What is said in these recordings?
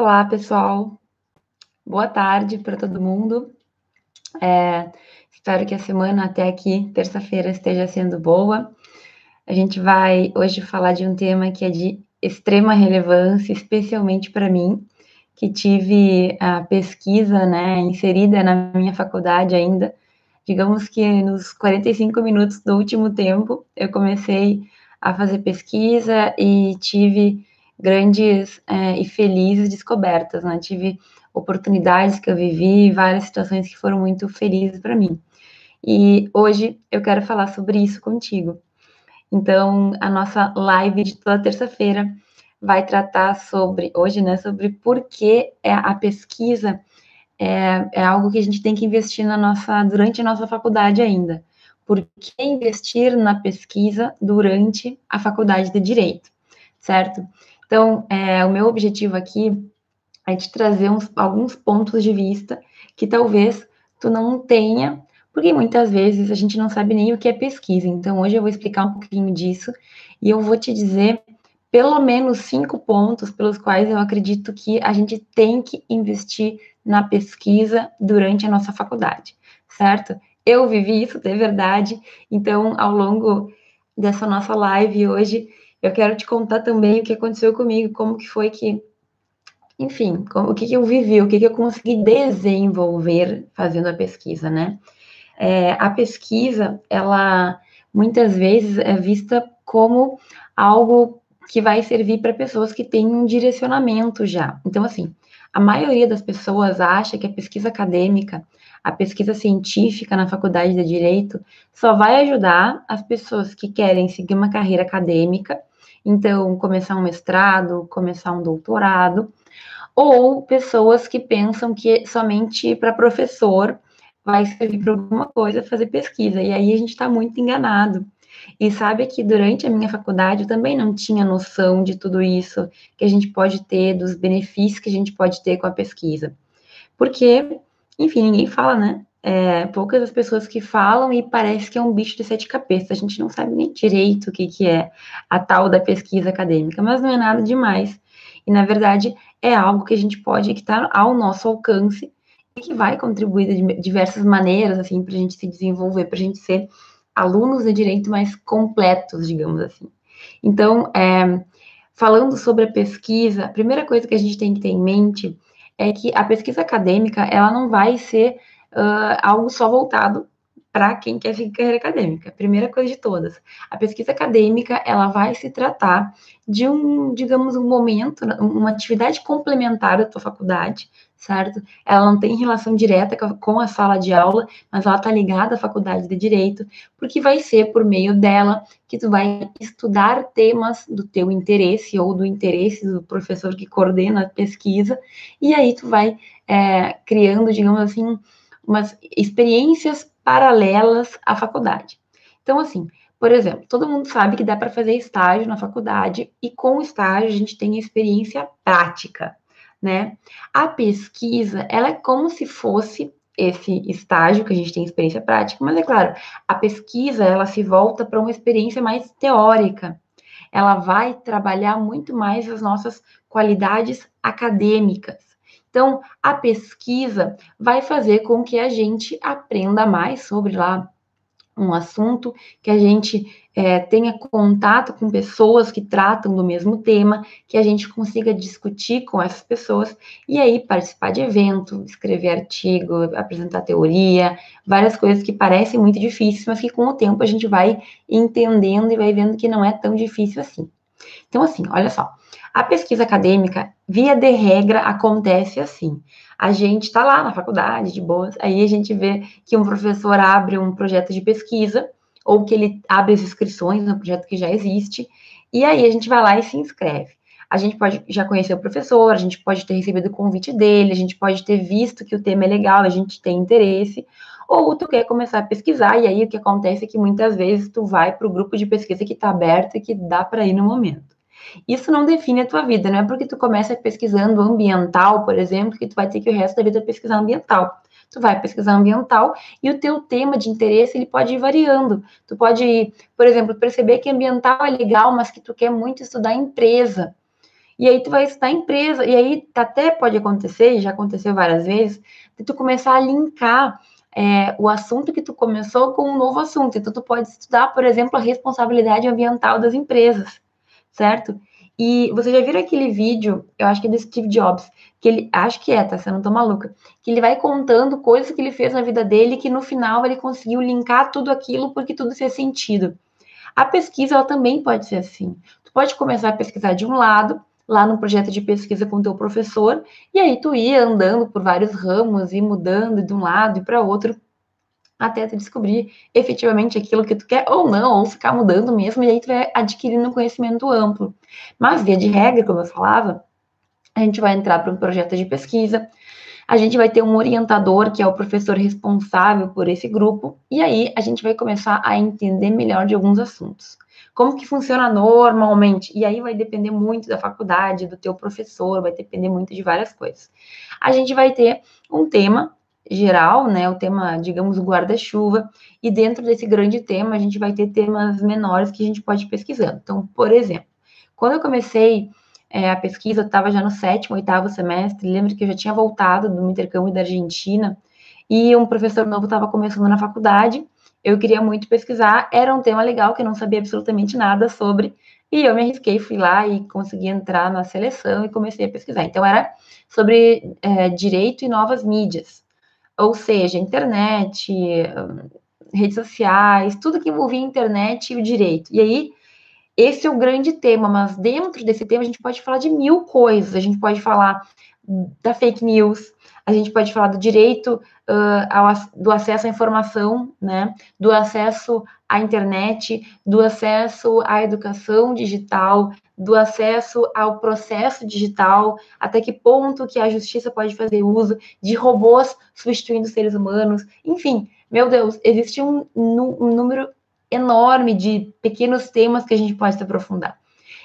Olá, pessoal. Boa tarde para todo mundo. É, espero que a semana até aqui, terça-feira, esteja sendo boa. A gente vai hoje falar de um tema que é de extrema relevância, especialmente para mim, que tive a pesquisa né, inserida na minha faculdade ainda. Digamos que nos 45 minutos do último tempo, eu comecei a fazer pesquisa e tive grandes é, e felizes descobertas, né? Tive oportunidades que eu vivi, várias situações que foram muito felizes para mim. E hoje eu quero falar sobre isso contigo. Então, a nossa live de toda terça-feira vai tratar sobre, hoje, né, sobre por que é a pesquisa é, é, algo que a gente tem que investir na nossa, durante a nossa faculdade ainda. Por que investir na pesquisa durante a faculdade de Direito, certo? Então, é, o meu objetivo aqui é te trazer uns, alguns pontos de vista que talvez tu não tenha, porque muitas vezes a gente não sabe nem o que é pesquisa. Então, hoje eu vou explicar um pouquinho disso e eu vou te dizer pelo menos cinco pontos pelos quais eu acredito que a gente tem que investir na pesquisa durante a nossa faculdade, certo? Eu vivi isso, de verdade. Então, ao longo dessa nossa live hoje, eu quero te contar também o que aconteceu comigo, como que foi que, enfim, como, o que, que eu vivi, o que, que eu consegui desenvolver fazendo a pesquisa, né? É, a pesquisa, ela muitas vezes é vista como algo que vai servir para pessoas que têm um direcionamento já. Então, assim, a maioria das pessoas acha que a pesquisa acadêmica, a pesquisa científica na faculdade de direito, só vai ajudar as pessoas que querem seguir uma carreira acadêmica então, começar um mestrado, começar um doutorado, ou pessoas que pensam que somente para professor vai servir para alguma coisa fazer pesquisa, e aí a gente está muito enganado. E sabe que durante a minha faculdade eu também não tinha noção de tudo isso que a gente pode ter, dos benefícios que a gente pode ter com a pesquisa. Porque, enfim, ninguém fala, né? É, poucas as pessoas que falam e parece que é um bicho de sete cabeças. A gente não sabe nem direito o que, que é a tal da pesquisa acadêmica, mas não é nada demais. E, na verdade, é algo que a gente pode, que está ao nosso alcance e que vai contribuir de diversas maneiras, assim, para a gente se desenvolver, para a gente ser alunos de direito mais completos, digamos assim. Então, é, falando sobre a pesquisa, a primeira coisa que a gente tem que ter em mente é que a pesquisa acadêmica, ela não vai ser uh, algo só voltado para quem quer seguir carreira acadêmica. Primeira coisa de todas, a pesquisa acadêmica ela vai se tratar de um, digamos, um momento, uma atividade complementar da tua faculdade, certo? Ela não tem relação direta com a sala de aula, mas ela está ligada à faculdade de direito, porque vai ser por meio dela que tu vai estudar temas do teu interesse ou do interesse do professor que coordena a pesquisa, e aí tu vai é, criando, digamos assim, umas experiências paralelas à faculdade. Então, assim, por exemplo, todo mundo sabe que dá para fazer estágio na faculdade e com o estágio a gente tem experiência prática, né? A pesquisa, ela é como se fosse esse estágio que a gente tem experiência prática, mas é claro, a pesquisa ela se volta para uma experiência mais teórica. Ela vai trabalhar muito mais as nossas qualidades acadêmicas. Então, a pesquisa vai fazer com que a gente aprenda mais sobre lá um assunto, que a gente é, tenha contato com pessoas que tratam do mesmo tema, que a gente consiga discutir com essas pessoas e aí participar de evento, escrever artigo, apresentar teoria, várias coisas que parecem muito difíceis, mas que com o tempo a gente vai entendendo e vai vendo que não é tão difícil assim. Então, assim, olha só, a pesquisa acadêmica, via de regra, acontece assim. A gente está lá na faculdade, de boas, aí a gente vê que um professor abre um projeto de pesquisa, ou que ele abre as inscrições no projeto que já existe, e aí a gente vai lá e se inscreve. A gente pode já conhecer o professor, a gente pode ter recebido o convite dele, a gente pode ter visto que o tema é legal, a gente tem interesse, ou tu quer começar a pesquisar, e aí o que acontece é que muitas vezes tu vai para o grupo de pesquisa que está aberto e que dá para ir no momento. Isso não define a tua vida, não é porque tu começa pesquisando ambiental, por exemplo, que tu vai ter que o resto da vida pesquisar ambiental. Tu vai pesquisar ambiental e o teu tema de interesse ele pode ir variando. Tu pode, por exemplo, perceber que ambiental é legal, mas que tu quer muito estudar empresa. E aí tu vai estudar empresa, e aí até pode acontecer, já aconteceu várias vezes, de tu começar a linkar é, o assunto que tu começou com um novo assunto. Então, tu pode estudar, por exemplo, a responsabilidade ambiental das empresas, certo? E você já viram aquele vídeo, eu acho que é do Steve Jobs, que ele, acho que é, tá? Se eu não tô maluca, que ele vai contando coisas que ele fez na vida dele que no final ele conseguiu linkar tudo aquilo porque tudo fez sentido. A pesquisa, ela também pode ser assim. Tu pode começar a pesquisar de um lado, lá no projeto de pesquisa com teu professor, e aí tu ia andando por vários ramos e mudando de um lado e para outro, até tu descobrir efetivamente aquilo que tu quer ou não, ou ficar mudando mesmo, e aí tu vai adquirindo um conhecimento amplo. Mas, via de regra, como eu falava, a gente vai entrar para um projeto de pesquisa, a gente vai ter um orientador, que é o professor responsável por esse grupo, e aí a gente vai começar a entender melhor de alguns assuntos. Como que funciona normalmente? E aí vai depender muito da faculdade, do teu professor, vai depender muito de várias coisas. A gente vai ter um tema geral, né, o tema, digamos, guarda-chuva, e dentro desse grande tema a gente vai ter temas menores que a gente pode ir pesquisando. Então, por exemplo, quando eu comecei é, a pesquisa, eu estava já no sétimo, oitavo semestre, lembro que eu já tinha voltado do intercâmbio da Argentina, e um professor novo estava começando na faculdade, eu queria muito pesquisar, era um tema legal que eu não sabia absolutamente nada sobre, e eu me arrisquei, fui lá e consegui entrar na seleção e comecei a pesquisar. Então, era sobre é, direito e novas mídias, ou seja, internet, redes sociais, tudo que envolvia internet e o direito. E aí, esse é o grande tema, mas dentro desse tema a gente pode falar de mil coisas. A gente pode falar da fake news, a gente pode falar do direito uh, ao, do acesso à informação, né? Do acesso à internet, do acesso à educação digital, do acesso ao processo digital, até que ponto que a justiça pode fazer uso de robôs substituindo seres humanos, enfim, meu Deus, existe um, um número enorme de pequenos temas que a gente pode se aprofundar.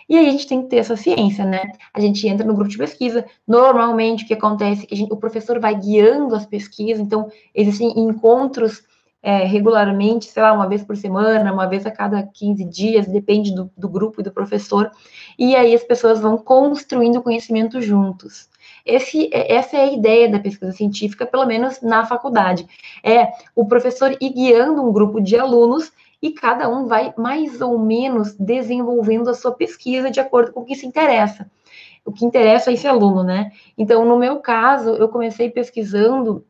E aí a gente tem que ter essa ciência, né? A gente entra no grupo de pesquisa. Normalmente o que acontece é que gente, o professor vai guiando as pesquisas, então existem encontros é, regularmente, sei lá, uma vez por semana, uma vez a cada 15 dias, depende do, do grupo e do professor. E aí as pessoas vão construindo conhecimento juntos. Esse, é, essa é a ideia da pesquisa científica, pelo menos na faculdade. É o professor ir guiando um grupo de alunos e cada um vai mais ou menos desenvolvendo a sua pesquisa de acordo com o que se interessa. O que interessa é esse aluno, né? Então, no meu caso, eu comecei pesquisando,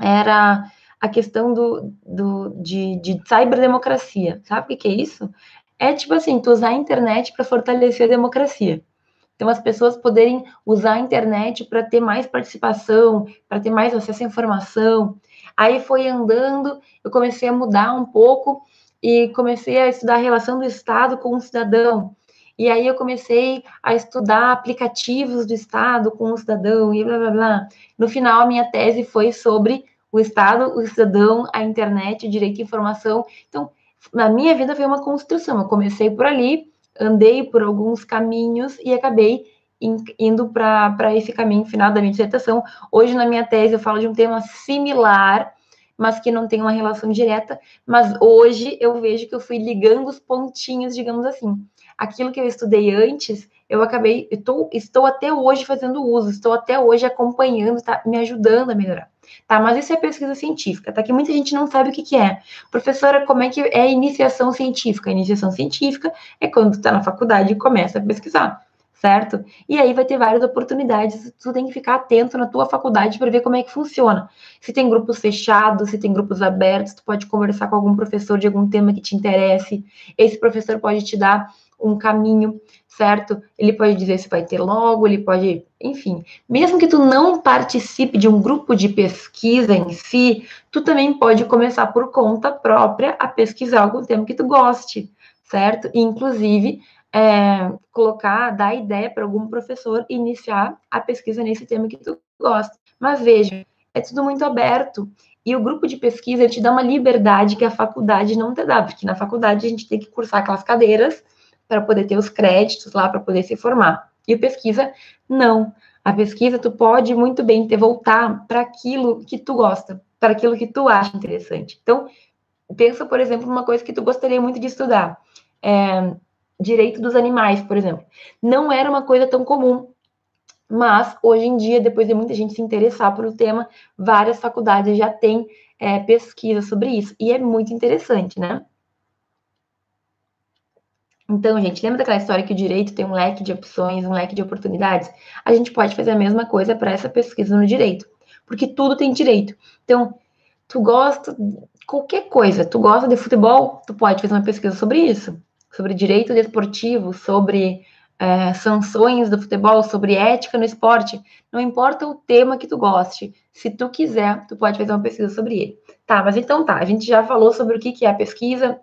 era a questão do, do, de, de cyberdemocracia. Sabe o que é isso? É tipo assim, tu usar a internet para fortalecer a democracia. Então, as pessoas poderem usar a internet para ter mais participação, para ter mais acesso à informação. Aí foi andando, eu comecei a mudar um pouco e comecei a estudar a relação do Estado com o cidadão. E aí eu comecei a estudar aplicativos do Estado com o cidadão e blá blá blá. No final, a minha tese foi sobre o Estado, o cidadão, a internet, o direito à informação. Então, na minha vida foi uma construção. Eu comecei por ali, andei por alguns caminhos e acabei indo para esse caminho final da minha dissertação. Hoje, na minha tese, eu falo de um tema similar mas que não tem uma relação direta. Mas hoje eu vejo que eu fui ligando os pontinhos, digamos assim. Aquilo que eu estudei antes, eu acabei, eu tô, estou até hoje fazendo uso, estou até hoje acompanhando, está me ajudando a melhorar. Tá, mas isso é pesquisa científica, tá? Que muita gente não sabe o que, que é. Professora, como é que é iniciação científica? A iniciação científica é quando tu tá na faculdade e começa a pesquisar certo? E aí vai ter várias oportunidades, tu tem que ficar atento na tua faculdade para ver como é que funciona. Se tem grupos fechados, se tem grupos abertos, tu pode conversar com algum professor de algum tema que te interesse. Esse professor pode te dar um caminho, certo? Ele pode dizer se vai ter logo, ele pode, enfim. Mesmo que tu não participe de um grupo de pesquisa em si, tu também pode começar por conta própria a pesquisar algum tema que tu goste, certo? E, inclusive, é, colocar, dar ideia para algum professor iniciar a pesquisa nesse tema que tu gosta. Mas veja, é tudo muito aberto. E o grupo de pesquisa te dá uma liberdade que a faculdade não te dá, porque na faculdade a gente tem que cursar aquelas cadeiras para poder ter os créditos lá, para poder se formar. E pesquisa, não. A pesquisa, tu pode muito bem ter voltar para aquilo que tu gosta, para aquilo que tu acha interessante. Então, pensa, por exemplo, numa coisa que tu gostaria muito de estudar. É, direito dos animais, por exemplo. Não era uma coisa tão comum. Mas, hoje em dia, depois de muita gente se interessar pelo tema, várias faculdades já têm é, pesquisa sobre isso. E é muito interessante, né? Então, gente, lembra daquela história que o direito tem um leque de opções, um leque de oportunidades? A gente pode fazer a mesma coisa para essa pesquisa no direito, porque tudo tem direito. Então, tu gosta qualquer coisa, tu gosta de futebol, tu pode fazer uma pesquisa sobre isso, sobre direito desportivo, sobre é, sanções do futebol, sobre ética no esporte. Não importa o tema que tu goste, se tu quiser, tu pode fazer uma pesquisa sobre ele. Tá, mas então tá, a gente já falou sobre o que, que é a pesquisa,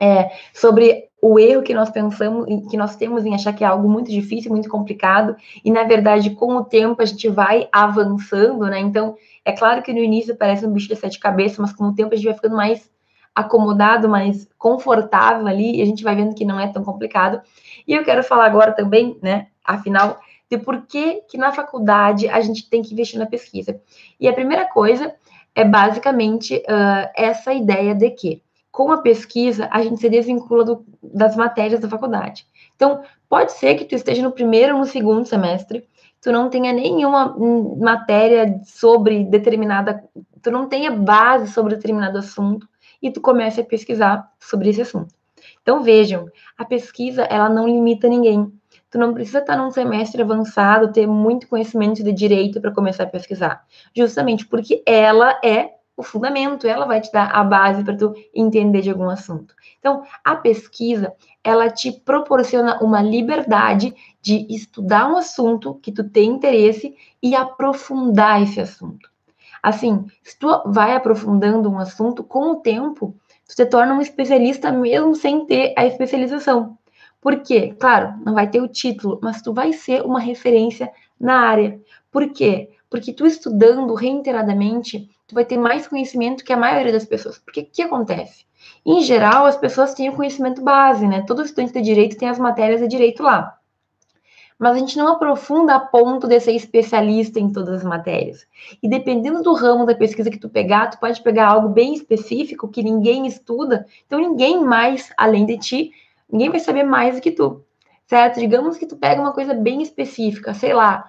é, sobre o erro que nós pensamos, que nós temos em achar que é algo muito difícil, muito complicado, e na verdade, com o tempo, a gente vai avançando, né? Então, é claro que no início parece um bicho de sete cabeças, mas com o tempo a gente vai ficando mais acomodado, mais confortável ali, e a gente vai vendo que não é tão complicado. E eu quero falar agora também, né, afinal, de por que, que na faculdade a gente tem que investir na pesquisa. E a primeira coisa é basicamente uh, essa ideia de que com a pesquisa, a gente se desvincula do, das matérias da faculdade. Então, pode ser que tu esteja no primeiro ou no segundo semestre, tu não tenha nenhuma matéria sobre determinada, tu não tenha base sobre determinado assunto e tu comece a pesquisar sobre esse assunto. Então, vejam, a pesquisa, ela não limita ninguém. Tu não precisa estar num semestre avançado, ter muito conhecimento de direito para começar a pesquisar. Justamente porque ela é o fundamento, ela vai te dar a base para tu entender de algum assunto. Então, a pesquisa, ela te proporciona uma liberdade de estudar um assunto que tu tem interesse e aprofundar esse assunto. Assim, se tu vai aprofundando um assunto, com o tempo, tu te torna um especialista mesmo sem ter a especialização. Por quê? Claro, não vai ter o título, mas tu vai ser uma referência na área. Por quê? Porque tu estudando reiteradamente, tu vai ter mais conhecimento que a maioria das pessoas. Porque o que acontece? Em geral, as pessoas têm o conhecimento base, né? Todo estudante de direito tem as matérias de direito lá. Mas a gente não aprofunda a ponto de ser especialista em todas as matérias. E dependendo do ramo da pesquisa que tu pegar, tu pode pegar algo bem específico que ninguém estuda, então ninguém mais, além de ti, ninguém vai saber mais do que tu. Certo? Digamos que tu pega uma coisa bem específica, sei lá,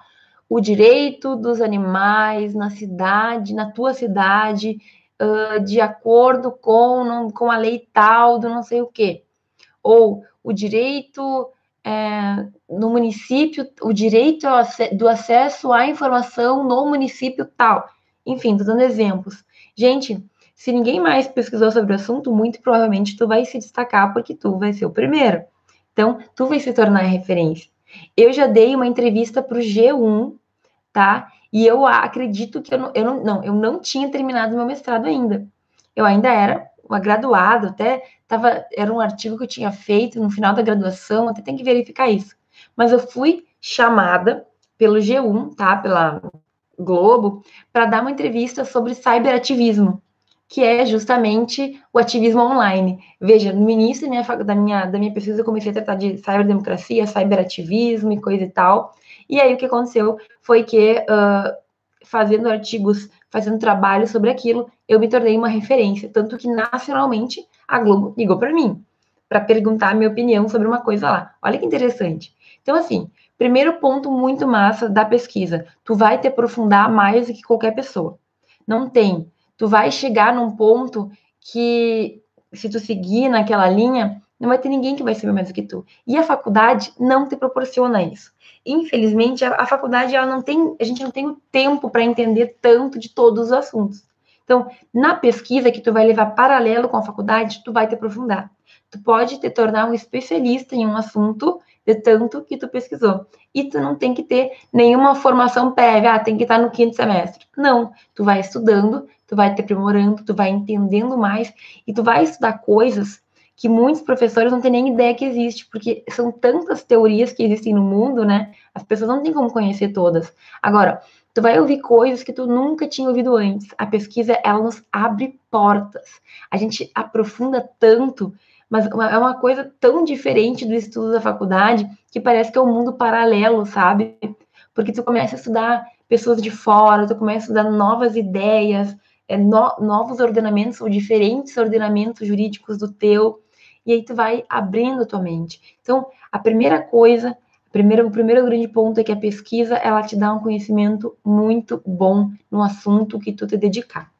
o direito dos animais na cidade, na tua cidade, uh, de acordo com, não, com a lei tal do não sei o quê. Ou o direito é, no município, o direito do acesso à informação no município tal. Enfim, tô dando exemplos. Gente, se ninguém mais pesquisou sobre o assunto, muito provavelmente tu vai se destacar porque tu vai ser o primeiro. Então, tu vai se tornar referência. Eu já dei uma entrevista para o G1 tá? E eu acredito que eu não, eu não, não, eu não tinha terminado meu mestrado ainda. Eu ainda era uma graduada, até tava, era um artigo que eu tinha feito no final da graduação, até tem que verificar isso. Mas eu fui chamada pelo G1, tá? Pela Globo, para dar uma entrevista sobre cyberativismo, que é justamente o ativismo online. Veja, no início da minha, da minha, da minha pesquisa, eu comecei a tratar de cyberdemocracia, cyberativismo e coisa e tal. E aí o que aconteceu foi que, uh, fazendo artigos, fazendo trabalho sobre aquilo, eu me tornei uma referência. Tanto que nacionalmente a Globo ligou para mim para perguntar a minha opinião sobre uma coisa lá. Olha que interessante. Então, assim, primeiro ponto muito massa da pesquisa: tu vai te aprofundar mais do que qualquer pessoa. Não tem. Tu vai chegar num ponto que, se tu seguir naquela linha, não vai ter ninguém que vai saber mais do que tu. E a faculdade não te proporciona isso infelizmente, a, a faculdade ela não tem, a gente não tem o tempo para entender tanto de todos os assuntos. Então, na pesquisa que tu vai levar paralelo com a faculdade, tu vai te aprofundar. Tu pode te tornar um especialista em um assunto de tanto que tu pesquisou. E tu não tem que ter nenhuma formação prévia, ah, tem que estar no quinto semestre. Não, tu vai estudando, tu vai te aprimorando, tu vai entendendo mais e tu vai estudar coisas que muitos professores não têm nem ideia que existe, porque são tantas teorias que existem no mundo, né? As pessoas não têm como conhecer todas. Agora, tu vai ouvir coisas que tu nunca tinha ouvido antes. A pesquisa, ela nos abre portas. A gente aprofunda tanto, mas é uma coisa tão diferente do estudo da faculdade que parece que é um mundo paralelo, sabe? Porque tu começa a estudar pessoas de fora, tu começa a estudar novas ideias, é, no, novos ordenamentos ou diferentes ordenamentos jurídicos do teu. e aí tu vai abrindo a tua mente. Então, a primeira coisa, primeiro, o primeiro grande ponto é que a pesquisa, ela te dá um conhecimento muito bom no assunto que tu te dedicar.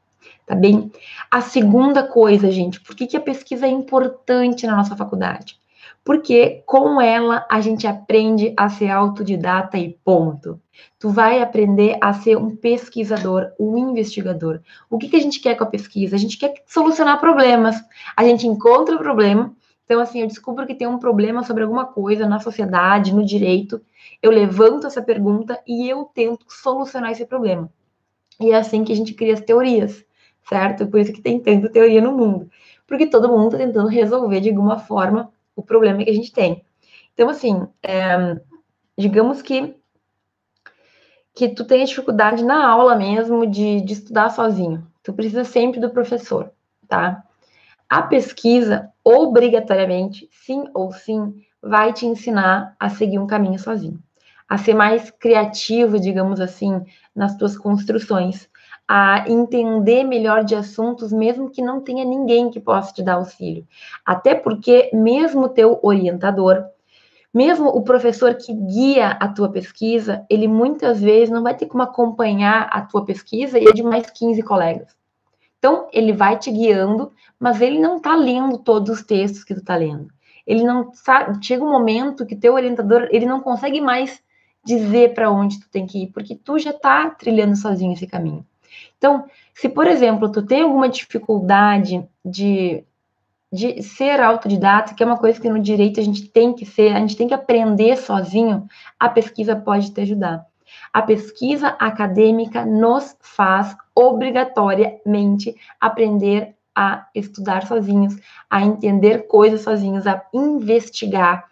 Tá bem? A segunda coisa, gente, por que, que a pesquisa é importante na nossa faculdade? porque com ela a gente aprende a ser autodidata e ponto. Tu vai aprender a ser um pesquisador, um investigador. O que, que a gente quer com a pesquisa? A gente quer solucionar problemas. A gente encontra o problema. Então, assim, eu descubro que tem um problema sobre alguma coisa na sociedade, no direito. Eu levanto essa pergunta e eu tento solucionar esse problema. E é assim que a gente cria as teorias, certo? Por isso que tem tanta teoria no mundo. Porque todo mundo está tentando resolver de alguma forma o problema que a gente tem. Então, assim, é, digamos que que tu tenha dificuldade na aula mesmo de, de estudar sozinho. Tu precisa sempre do professor, tá? A pesquisa, obrigatoriamente, sim ou sim, vai te ensinar a seguir um caminho sozinho, a ser mais criativo, digamos assim, nas tuas construções, a entender melhor de assuntos, mesmo que não tenha ninguém que possa te dar auxílio. Até porque, mesmo teu orientador, mesmo o professor que guia a tua pesquisa, ele muitas vezes não vai ter como acompanhar a tua pesquisa e a de mais 15 colegas. Então, ele vai te guiando, mas ele não está lendo todos os textos que tu está lendo. Ele não sabe, chega um momento que teu orientador, ele não consegue mais dizer para onde tu tem que ir, porque tu já está trilhando sozinho esse caminho. Então, se, por exemplo, tu tem alguma dificuldade de, de ser autodidata, que é uma coisa que no direito a gente tem que ser, a gente tem que aprender sozinho, a pesquisa pode te ajudar. A pesquisa acadêmica nos faz obrigatoriamente aprender a estudar sozinhos, a entender coisas sozinhos, a investigar,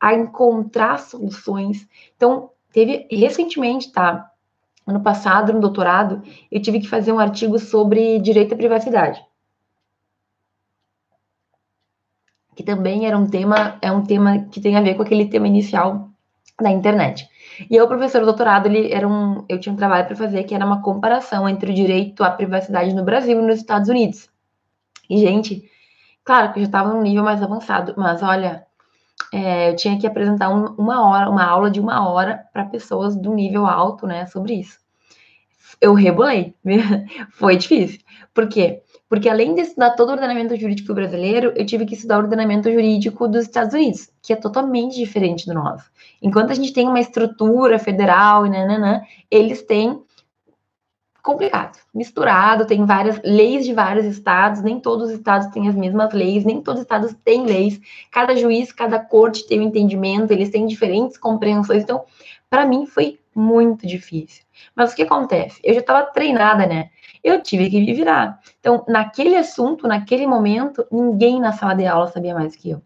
a encontrar soluções. Então, teve recentemente, tá? Ano passado, no doutorado, eu tive que fazer um artigo sobre direito à privacidade. Que também era um tema, é um tema que tem a ver com aquele tema inicial da internet. E eu, professor do doutorado, ele era um, eu tinha um trabalho para fazer que era uma comparação entre o direito à privacidade no Brasil e nos Estados Unidos. E, gente, claro que eu já estava num nível mais avançado, mas olha, é, eu tinha que apresentar um, uma hora, uma aula de uma hora para pessoas do nível alto, né, sobre isso. Eu rebolei, foi difícil. Por quê? Porque além de estudar todo o ordenamento jurídico brasileiro, eu tive que estudar o ordenamento jurídico dos Estados Unidos, que é totalmente diferente do nosso. Enquanto a gente tem uma estrutura federal e nananã, eles têm complicado, misturado, tem várias leis de vários estados, nem todos os estados têm as mesmas leis, nem todos os estados têm leis, cada juiz, cada corte tem um entendimento, eles têm diferentes compreensões, então, para mim foi muito difícil. Mas o que acontece? Eu já estava treinada, né? Eu tive que me virar. Então, naquele assunto, naquele momento, ninguém na sala de aula sabia mais que eu.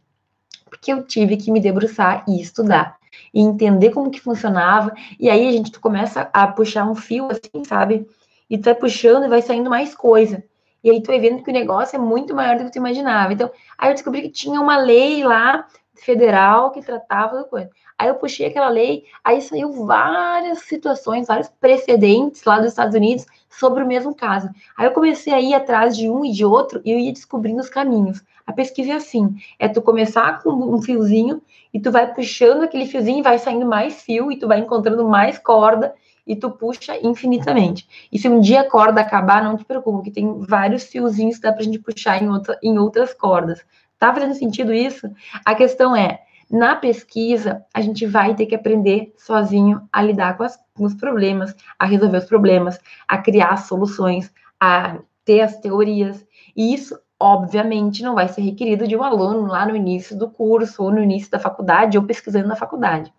Porque eu tive que me debruçar e estudar e entender como que funcionava. E aí a gente começa a puxar um fio assim, sabe? E tu vai puxando e vai saindo mais coisa. E aí tu vai vendo que o negócio é muito maior do que tu imaginava. Então, aí eu descobri que tinha uma lei lá federal que tratava da coisa. Aí eu puxei aquela lei, aí saiu várias situações, vários precedentes lá dos Estados Unidos sobre o mesmo caso. Aí eu comecei a ir atrás de um e de outro e eu ia descobrindo os caminhos. A pesquisa é assim, é tu começar com um fiozinho e tu vai puxando aquele fiozinho e vai saindo mais fio e tu vai encontrando mais corda e tu puxa infinitamente. E se um dia a corda acabar, não te preocupe, que tem vários fiozinhos que dá pra gente puxar em, outra, em outras cordas. Tá fazendo sentido isso? A questão é, na pesquisa, a gente vai ter que aprender sozinho a lidar com, as, com os problemas, a resolver os problemas, a criar soluções, a ter as teorias. E isso, obviamente, não vai ser requerido de um aluno lá no início do curso, ou no início da faculdade, ou pesquisando na faculdade.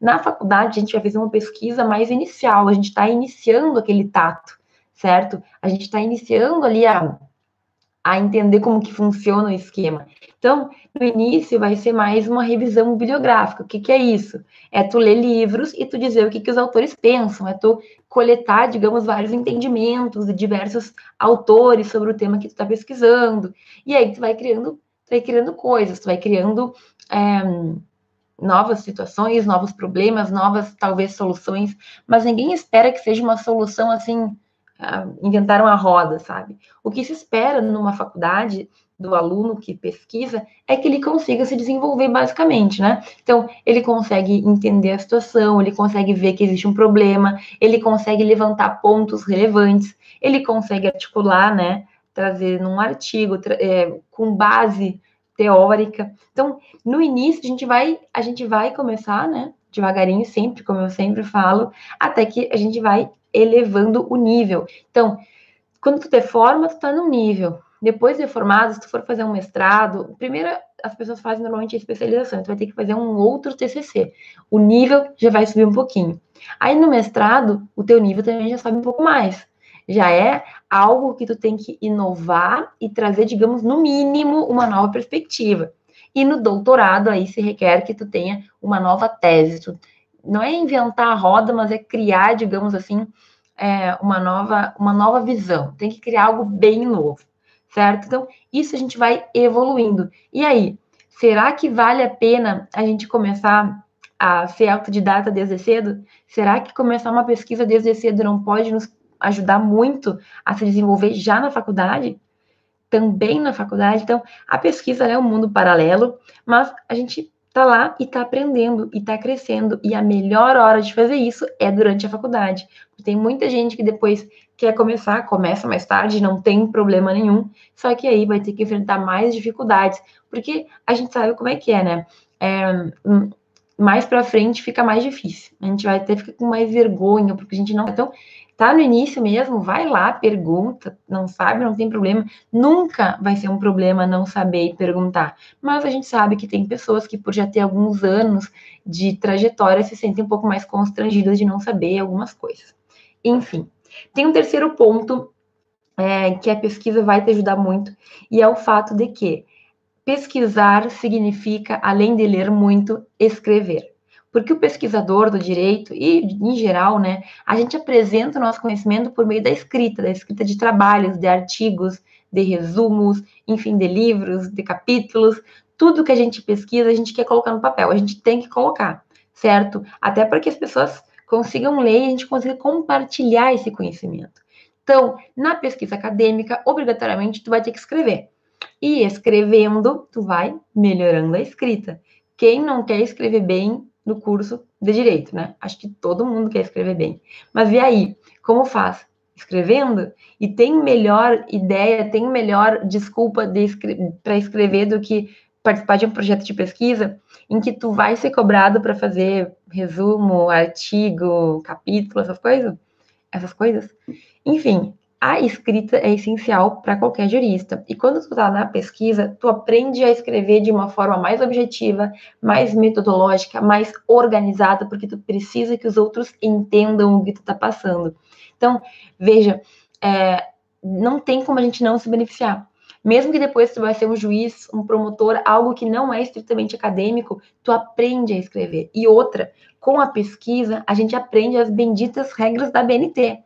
Na faculdade, a gente vai fazer uma pesquisa mais inicial, a gente está iniciando aquele tato, certo? A gente está iniciando ali a, a entender como que funciona o esquema. Então, no início vai ser mais uma revisão bibliográfica. O que, que é isso? É tu ler livros e tu dizer o que, que os autores pensam, é tu coletar, digamos, vários entendimentos de diversos autores sobre o tema que tu está pesquisando. E aí tu vai criando, tu vai criando coisas, tu vai criando. É, novas situações, novos problemas, novas talvez soluções, mas ninguém espera que seja uma solução assim, uh, inventaram a roda, sabe? O que se espera numa faculdade do aluno que pesquisa é que ele consiga se desenvolver basicamente, né? Então, ele consegue entender a situação, ele consegue ver que existe um problema, ele consegue levantar pontos relevantes, ele consegue articular, né? Trazer num artigo é, com base teórica. Então, no início a gente vai a gente vai começar, né? Devagarinho, sempre, como eu sempre falo, até que a gente vai elevando o nível. Então, quando tu te forma, tu tá num nível. Depois de formado, se tu for fazer um mestrado, primeiro as pessoas fazem normalmente a especialização, tu vai ter que fazer um outro TCC. O nível já vai subir um pouquinho. Aí no mestrado, o teu nível também já sobe um pouco mais. Já é algo que tu tem que inovar e trazer, digamos, no mínimo, uma nova perspectiva. E no doutorado, aí se requer que tu tenha uma nova tese. Tu, não é inventar a roda, mas é criar, digamos assim, é, uma, nova, uma nova visão. Tem que criar algo bem novo, certo? Então, isso a gente vai evoluindo. E aí, será que vale a pena a gente começar a ser autodidata desde cedo? Será que começar uma pesquisa desde cedo não pode nos ajudar muito a se desenvolver já na faculdade? Também na faculdade. Então, a pesquisa é um mundo paralelo, mas a gente tá lá e tá aprendendo e tá crescendo. E a melhor hora de fazer isso é durante a faculdade. Tem muita gente que depois quer começar, começa mais tarde, não tem problema nenhum, só que aí vai ter que enfrentar mais dificuldades, porque a gente sabe como é que é, né? É, hum, mais para frente fica mais difícil. A gente vai até ficar com mais vergonha, porque a gente não. Então, tá no início mesmo, vai lá, pergunta, não sabe, não tem problema. Nunca vai ser um problema não saber e perguntar. Mas a gente sabe que tem pessoas que, por já ter alguns anos de trajetória, se sentem um pouco mais constrangidas de não saber algumas coisas. Enfim, tem um terceiro ponto é, que a pesquisa vai te ajudar muito, e é o fato de que pesquisar significa, além de ler muito, escrever. Porque o pesquisador do direito, e em geral, né, a gente apresenta o nosso conhecimento por meio da escrita, da escrita de trabalhos, de artigos, de resumos, enfim, de livros, de capítulos, tudo que a gente pesquisa, a gente quer colocar no papel, a gente tem que colocar, certo? Até para que as pessoas consigam ler e a gente consiga compartilhar esse conhecimento. Então, na pesquisa acadêmica, obrigatoriamente, tu vai ter que escrever. E escrevendo, tu vai melhorando a escrita. Quem não quer escrever bem, no curso de direito, né? Acho que todo mundo quer escrever bem. Mas e aí? Como faz? Escrevendo? E tem melhor ideia, tem melhor desculpa de escre para escrever do que participar de um projeto de pesquisa em que tu vai ser cobrado para fazer resumo, artigo, capítulo, essas coisas? Essas coisas? Enfim, a escrita é essencial para qualquer jurista. E quando tu está na pesquisa, tu aprende a escrever de uma forma mais objetiva, mais metodológica, mais organizada, porque tu precisa que os outros entendam o que tu está passando. Então, veja, é, não tem como a gente não se beneficiar. Mesmo que depois tu vai ser um juiz, um promotor, algo que não é estritamente acadêmico, tu aprende a escrever. E outra, com a pesquisa, a gente aprende as benditas regras da BNT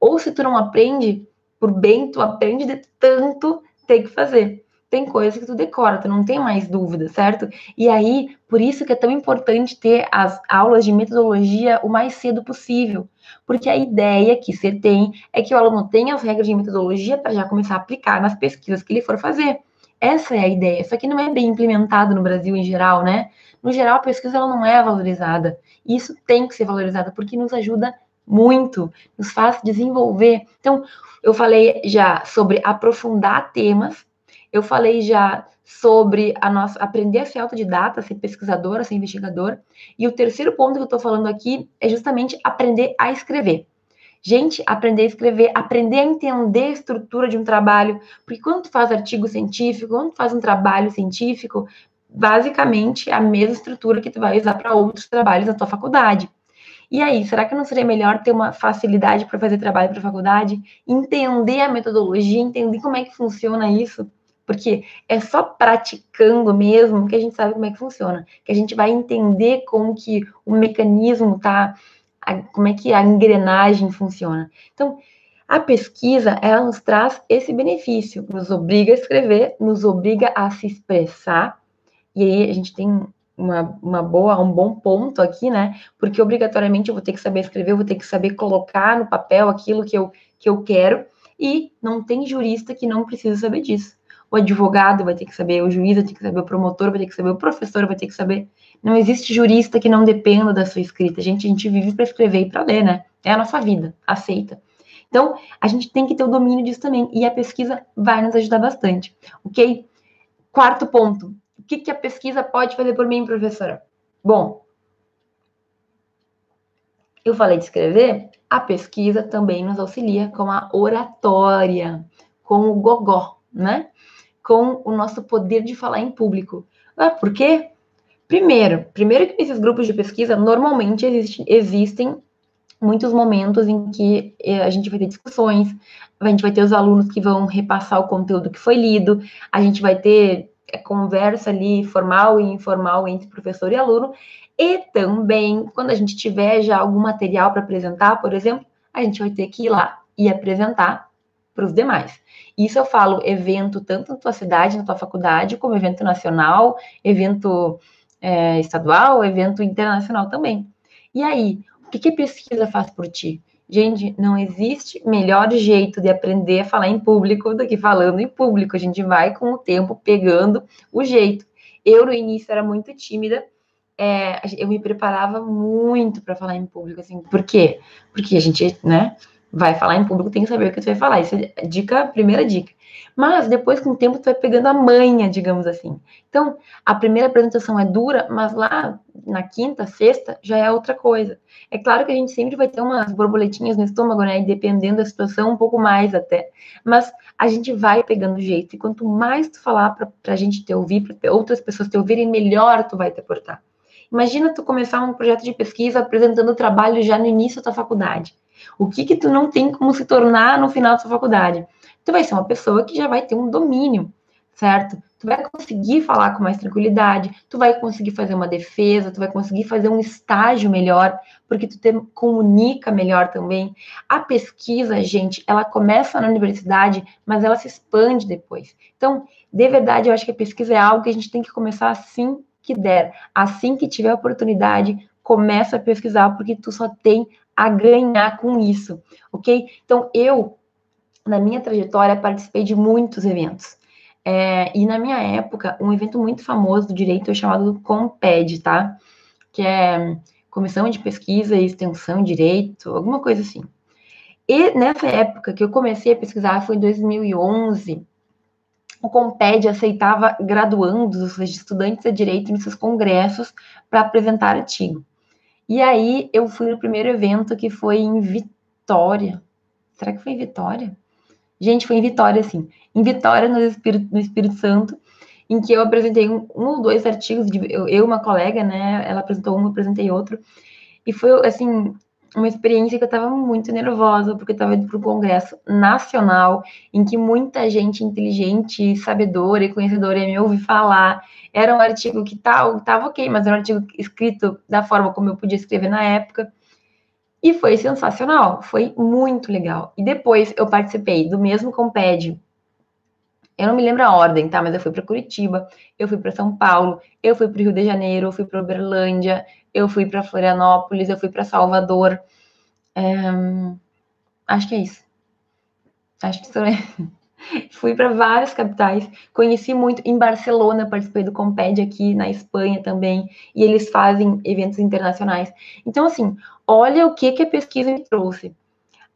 ou se tu não aprende por bem, tu aprende de tanto ter que fazer. Tem coisa que tu decora, tu não tem mais dúvida, certo? E aí, por isso que é tão importante ter as aulas de metodologia o mais cedo possível. Porque a ideia que você tem é que o aluno tenha as regras de metodologia para já começar a aplicar nas pesquisas que ele for fazer. Essa é a ideia. Isso aqui não é bem implementado no Brasil em geral, né? No geral, a pesquisa ela não é valorizada. E isso tem que ser valorizado porque nos ajuda muito, nos faz desenvolver. Então, eu falei já sobre aprofundar temas, eu falei já sobre a nossa aprender a ser autodidata, ser pesquisadora, ser investigador. E o terceiro ponto que eu estou falando aqui é justamente aprender a escrever. Gente, aprender a escrever, aprender a entender a estrutura de um trabalho, porque quando tu faz artigo científico, quando tu faz um trabalho científico, basicamente é a mesma estrutura que tu vai usar para outros trabalhos da tua faculdade. E aí, será que não seria melhor ter uma facilidade para fazer trabalho para a faculdade? Entender a metodologia, entender como é que funciona isso? Porque é só praticando mesmo que a gente sabe como é que funciona, que a gente vai entender como que o mecanismo tá, como é que a engrenagem funciona. Então, a pesquisa, ela nos traz esse benefício, nos obriga a escrever, nos obriga a se expressar, e aí a gente tem uma, uma boa, um bom ponto aqui, né? Porque obrigatoriamente eu vou ter que saber escrever, eu vou ter que saber colocar no papel aquilo que eu, que eu quero, e não tem jurista que não precisa saber disso. o advogado vai ter que saber, o juiz vai ter que saber, o promotor vai ter que saber, o professor vai ter que saber. Não existe jurista que não dependa da sua escrita. Gente, a gente vive para escrever e para ler, né? É a nossa vida, aceita. Então, a gente tem que ter o domínio disso também. E a pesquisa vai nos ajudar bastante, ok? Quarto ponto. Que, que a pesquisa pode fazer por mim, professora? Bom, eu falei de escrever, a pesquisa também nos auxilia com a oratória, com o gogó, né? Com o nosso poder de falar em público. Ah, por quê? Primeiro, primeiro que nesses grupos de pesquisa, normalmente existe, existem muitos momentos em que eh, a gente vai ter discussões, a gente vai ter os alunos que vão repassar o conteúdo que foi lido, a gente vai ter conversa ali formal e informal entre professor e aluno, e também quando a gente tiver já algum material para apresentar, por exemplo, a gente vai ter que ir lá e apresentar para os demais. Isso eu falo evento tanto na tua cidade, na tua faculdade, como evento nacional, evento é, estadual, evento internacional também. E aí, o que, que a pesquisa faz por ti? Gente, não existe melhor jeito de aprender a falar em público do que falando em público. A gente vai com o tempo pegando o jeito. Eu, no início, era muito tímida. É, eu me preparava muito para falar em público, assim. Por quê? Porque a gente, né, vai falar em público, tem que saber o que tu vai falar. Isso é dica, primeira dica. Mas depois, com o tempo, tu vai pegando a manha, digamos assim. Então, a primeira apresentação é dura, mas lá na quinta, sexta, já é outra coisa. É claro que a gente sempre vai ter umas borboletinhas no estômago, né? E dependendo da situação, um pouco mais até. Mas a gente vai pegando jeito. E quanto mais tu falar para a gente te ouvir, para outras pessoas te ouvirem, melhor tu vai te portar. Imagina tu começar um projeto de pesquisa apresentando o trabalho já no início da faculdade. O que que tu não tem como se tornar no final da sua faculdade? Tu vai ser uma pessoa que já vai ter um domínio, certo? Tu vai conseguir falar com mais tranquilidade, tu vai conseguir fazer uma defesa, tu vai conseguir fazer um estágio melhor, porque tu te comunica melhor também. A pesquisa, gente, ela começa na universidade, mas ela se expande depois. Então, de verdade, eu acho que a pesquisa é algo que a gente tem que começar assim que der, assim que tiver oportunidade, começa a pesquisar, porque tu só tem a ganhar com isso, ok? Então, eu, na minha trajetória, participei de muitos eventos. É, e na minha época, um evento muito famoso do direito é chamado COMPED, tá? Que é Comissão de Pesquisa e Extensão Direito, alguma coisa assim. E nessa época que eu comecei a pesquisar, foi em 2011, o Comped aceitava graduandos, ou seja, estudantes de direito, em seus congressos para apresentar artigo. E aí eu fui no primeiro evento que foi em Vitória. Será que foi em Vitória? Gente, foi em Vitória, sim. Em Vitória, no Espírito, no Espírito Santo, em que eu apresentei um, um ou dois artigos, de, eu e uma colega, né? Ela apresentou um, eu apresentei outro. E foi, assim, uma experiência que eu estava muito nervosa, porque eu estava indo para um congresso nacional, em que muita gente inteligente, sabedora e conhecedora ia me ouvir falar. Era um artigo que estava tá, ok, mas era um artigo escrito da forma como eu podia escrever na época. E foi sensacional, foi muito legal. E depois eu participei do mesmo Comped. Eu não me lembro a ordem, tá? Mas eu fui para Curitiba, eu fui para São Paulo, eu fui para Rio de Janeiro, eu fui para Uberlândia, eu fui para Florianópolis, eu fui para Salvador. É, acho que é isso. Acho que isso é. Fui para várias capitais, conheci muito em Barcelona, participei do Comped aqui na Espanha também, e eles fazem eventos internacionais. Então, assim, olha o que, que a pesquisa me trouxe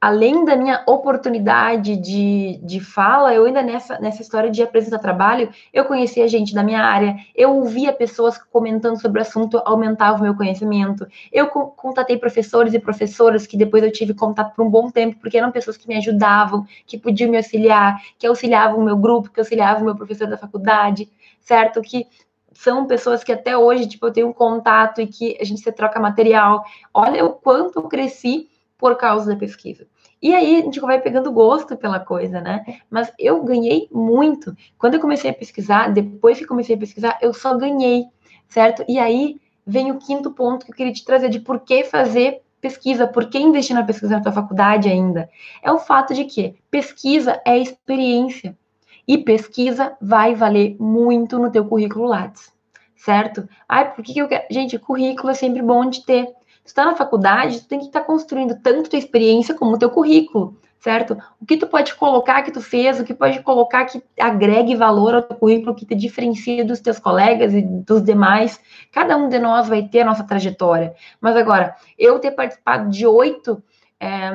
além da minha oportunidade de, de fala, eu ainda nessa, nessa história de apresentar trabalho, eu conhecia gente da minha área, eu ouvia pessoas comentando sobre o assunto, aumentava o meu conhecimento. Eu contatei professores e professoras que depois eu tive contato por um bom tempo, porque eram pessoas que me ajudavam, que podiam me auxiliar, que auxiliavam o meu grupo, que auxiliavam o meu professor da faculdade, certo? Que são pessoas que até hoje, tipo, eu tenho contato e que a gente se troca material. Olha o quanto eu cresci por causa da pesquisa. E aí a gente vai pegando gosto pela coisa, né? Mas eu ganhei muito. Quando eu comecei a pesquisar, depois que comecei a pesquisar, eu só ganhei, certo? E aí vem o quinto ponto que eu queria te trazer de por que fazer pesquisa, por que investir na pesquisa na tua faculdade ainda? É o fato de que pesquisa é experiência. E pesquisa vai valer muito no teu currículo Lattes, certo? Ai, por que, que eu quero? Gente, currículo é sempre bom de ter. Tu está na faculdade, tu tem que estar tá construindo tanto tua experiência como o teu currículo, certo? O que tu pode colocar que tu fez, o que pode colocar que agregue valor ao teu currículo, que te diferencie dos teus colegas e dos demais. Cada um de nós vai ter a nossa trajetória. Mas agora, eu ter participado de oito é,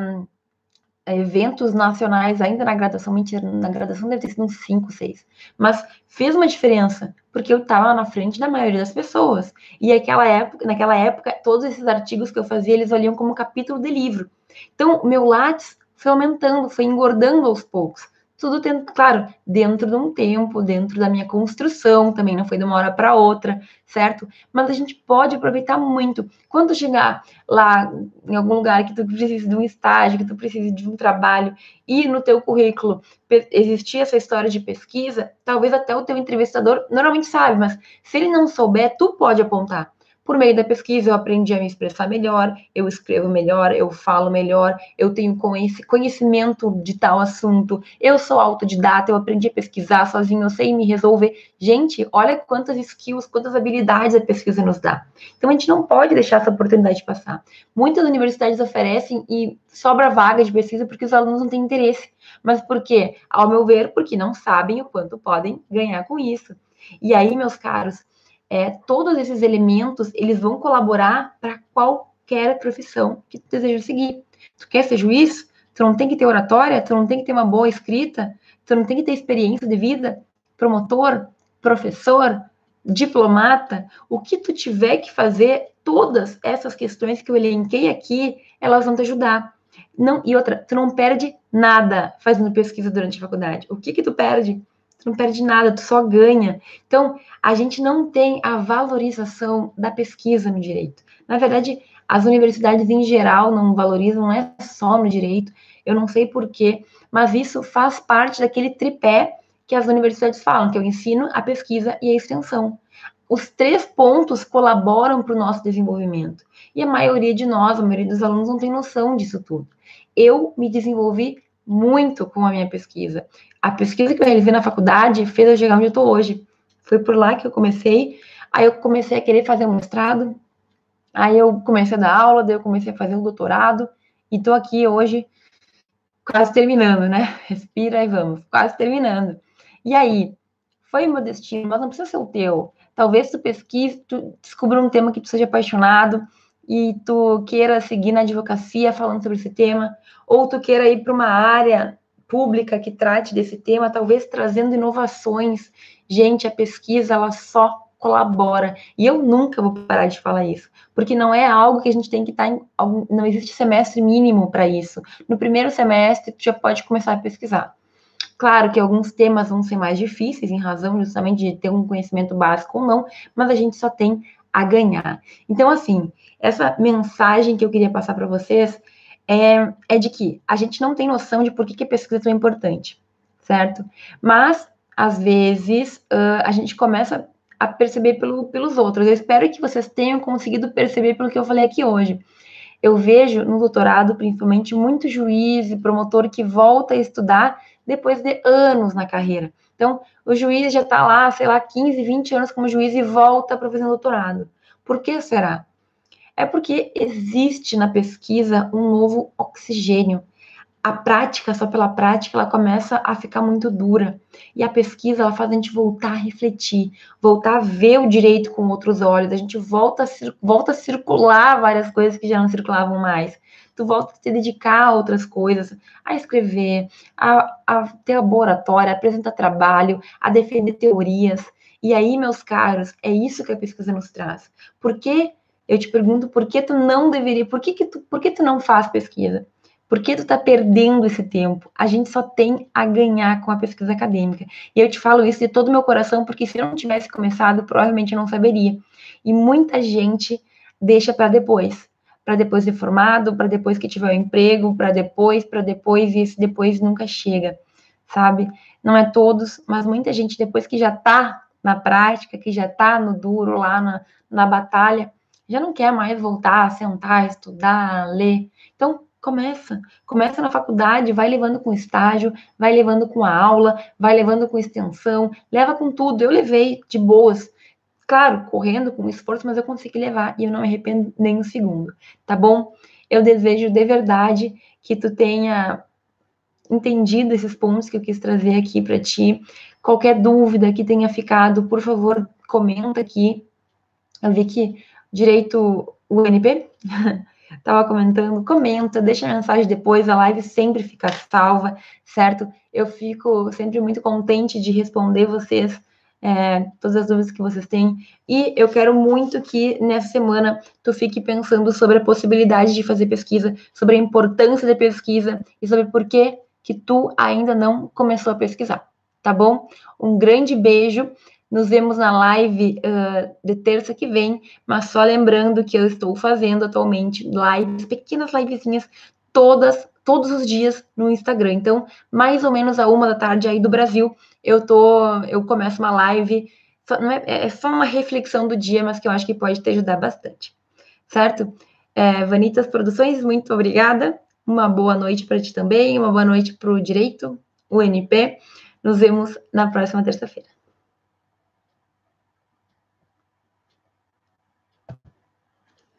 eventos nacionais ainda na graduação, mentira, na graduação deve ter sido uns cinco, seis. Mas fez uma diferença, porque eu estava na frente da maioria das pessoas. E aquela época, naquela época, todos esses artigos que eu fazia, eles olham como capítulo de livro. Então, o meu Lattes foi aumentando, foi engordando aos poucos. Tudo, tendo, claro, dentro de um tempo, dentro da minha construção, também não foi de uma hora para outra, certo? Mas a gente pode aproveitar muito. Quando chegar lá em algum lugar que tu precise de um estágio, que tu precise de um trabalho, e no teu currículo existir essa história de pesquisa, talvez até o teu entrevistador normalmente sabe, mas se ele não souber, tu pode apontar. Por meio da pesquisa, eu aprendi a me expressar melhor, eu escrevo melhor, eu falo melhor, eu tenho conhecimento de tal assunto, eu sou autodidata, eu aprendi a pesquisar sozinho, eu sei me resolver. Gente, olha quantas skills, quantas habilidades a pesquisa nos dá. Então, a gente não pode deixar essa oportunidade passar. Muitas universidades oferecem e sobra vaga de pesquisa porque os alunos não têm interesse. Mas por quê? Ao meu ver, porque não sabem o quanto podem ganhar com isso. E aí, meus caros, é, todos esses elementos, eles vão colaborar para qualquer profissão que tu deseja seguir. Tu quer ser juiz? Tu não tem que ter oratória? Tu não tem que ter uma boa escrita? Tu não tem que ter experiência de vida? Promotor? Professor? Diplomata? O que tu tiver que fazer, todas essas questões que eu elenquei aqui, elas vão te ajudar. Não, e outra, tu não perde nada fazendo pesquisa durante a faculdade. O que que tu perde? Tu não perde nada, tu só ganha. Então, a gente não tem a valorização da pesquisa no direito. Na verdade, as universidades em geral não valorizam, não é só no direito, eu não sei porquê, mas isso faz parte daquele tripé que as universidades falam, que é o ensino, a pesquisa e a extensão. Os três pontos colaboram para o nosso desenvolvimento. E a maioria de nós, a maioria dos alunos, não tem noção disso tudo. Eu me desenvolvi muito com a minha pesquisa. A pesquisa que eu realizei na faculdade fez eu chegar onde eu estou hoje. Foi por lá que eu comecei. Aí eu comecei a querer fazer um mestrado. Aí eu comecei a dar aula, daí eu comecei a fazer um doutorado. E estou aqui hoje, quase terminando, né? Respira e vamos, quase terminando. E aí, foi meu destino, mas não precisa ser o teu. Talvez tu pesquise, tu descubra um tema que tu seja apaixonado e tu queira seguir na advocacia falando sobre esse tema, ou tu queira ir para uma área pública que trate desse tema, talvez trazendo inovações. Gente, a pesquisa ela só colabora. E eu nunca vou parar de falar isso, porque não é algo que a gente tem que estar tá em não existe semestre mínimo para isso. No primeiro semestre tu já pode começar a pesquisar. Claro que alguns temas vão ser mais difíceis em razão justamente de ter um conhecimento básico ou não, mas a gente só tem a ganhar. Então assim, essa mensagem que eu queria passar para vocês é, é de que a gente não tem noção de por que, que a pesquisa é tão importante, certo? Mas, às vezes, uh, a gente começa a perceber pelo, pelos outros. Eu espero que vocês tenham conseguido perceber pelo que eu falei aqui hoje. Eu vejo no doutorado, principalmente, muito juiz e promotor que volta a estudar depois de anos na carreira. Então, o juiz já está lá, sei lá, 15, 20 anos como juiz e volta para fazer um doutorado. Por que será? É porque existe na pesquisa um novo oxigênio. A prática, só pela prática, ela começa a ficar muito dura. E a pesquisa, ela faz a gente voltar a refletir, voltar a ver o direito com outros olhos. A gente volta a, volta a circular várias coisas que já não circulavam mais. Tu volta a se dedicar a outras coisas, a escrever, a, a ter laboratório, a apresentar trabalho, a defender teorias. E aí, meus caros, é isso que a pesquisa nos traz. Porque eu te pergunto por que tu não deveria, por que, que, tu, por que tu não faz pesquisa? Por que tu está perdendo esse tempo? A gente só tem a ganhar com a pesquisa acadêmica. E eu te falo isso de todo meu coração, porque se eu não tivesse começado, provavelmente eu não saberia. E muita gente deixa para depois. Para depois de formado, para depois que tiver o um emprego, para depois, para depois, e esse depois nunca chega, sabe? Não é todos, mas muita gente, depois que já está na prática, que já está no duro, lá na, na batalha, já não quer mais voltar sentar, estudar, ler. Então, começa. Começa na faculdade, vai levando com estágio, vai levando com a aula, vai levando com extensão, leva com tudo. Eu levei de boas. Claro, correndo com esforço, mas eu consegui levar e eu não me arrependo nem um segundo, tá bom? Eu desejo de verdade que tu tenha entendido esses pontos que eu quis trazer aqui para ti. Qualquer dúvida que tenha ficado, por favor, comenta aqui. Eu vi que direito UNP estava comentando, comenta, deixa a mensagem depois, a live sempre fica salva, certo? Eu fico sempre muito contente de responder vocês é, todas as dúvidas que vocês têm. E eu quero muito que nessa semana tu fique pensando sobre a possibilidade de fazer pesquisa, sobre a importância da pesquisa e sobre por que que tu ainda não começou a pesquisar, tá bom? Um grande beijo. Nos vemos na live uh, de terça que vem, mas só lembrando que eu estou fazendo atualmente lives, pequenas livezinhas, todas, todos os dias no Instagram. Então, mais ou menos a uma da tarde aí do Brasil, eu tô, eu começo uma live, só, não é, é só uma reflexão do dia, mas que eu acho que pode te ajudar bastante, certo? É, Vanitas Produções, muito obrigada. Uma boa noite para ti também, uma boa noite para o Direito, UNP. Nos vemos na próxima terça-feira.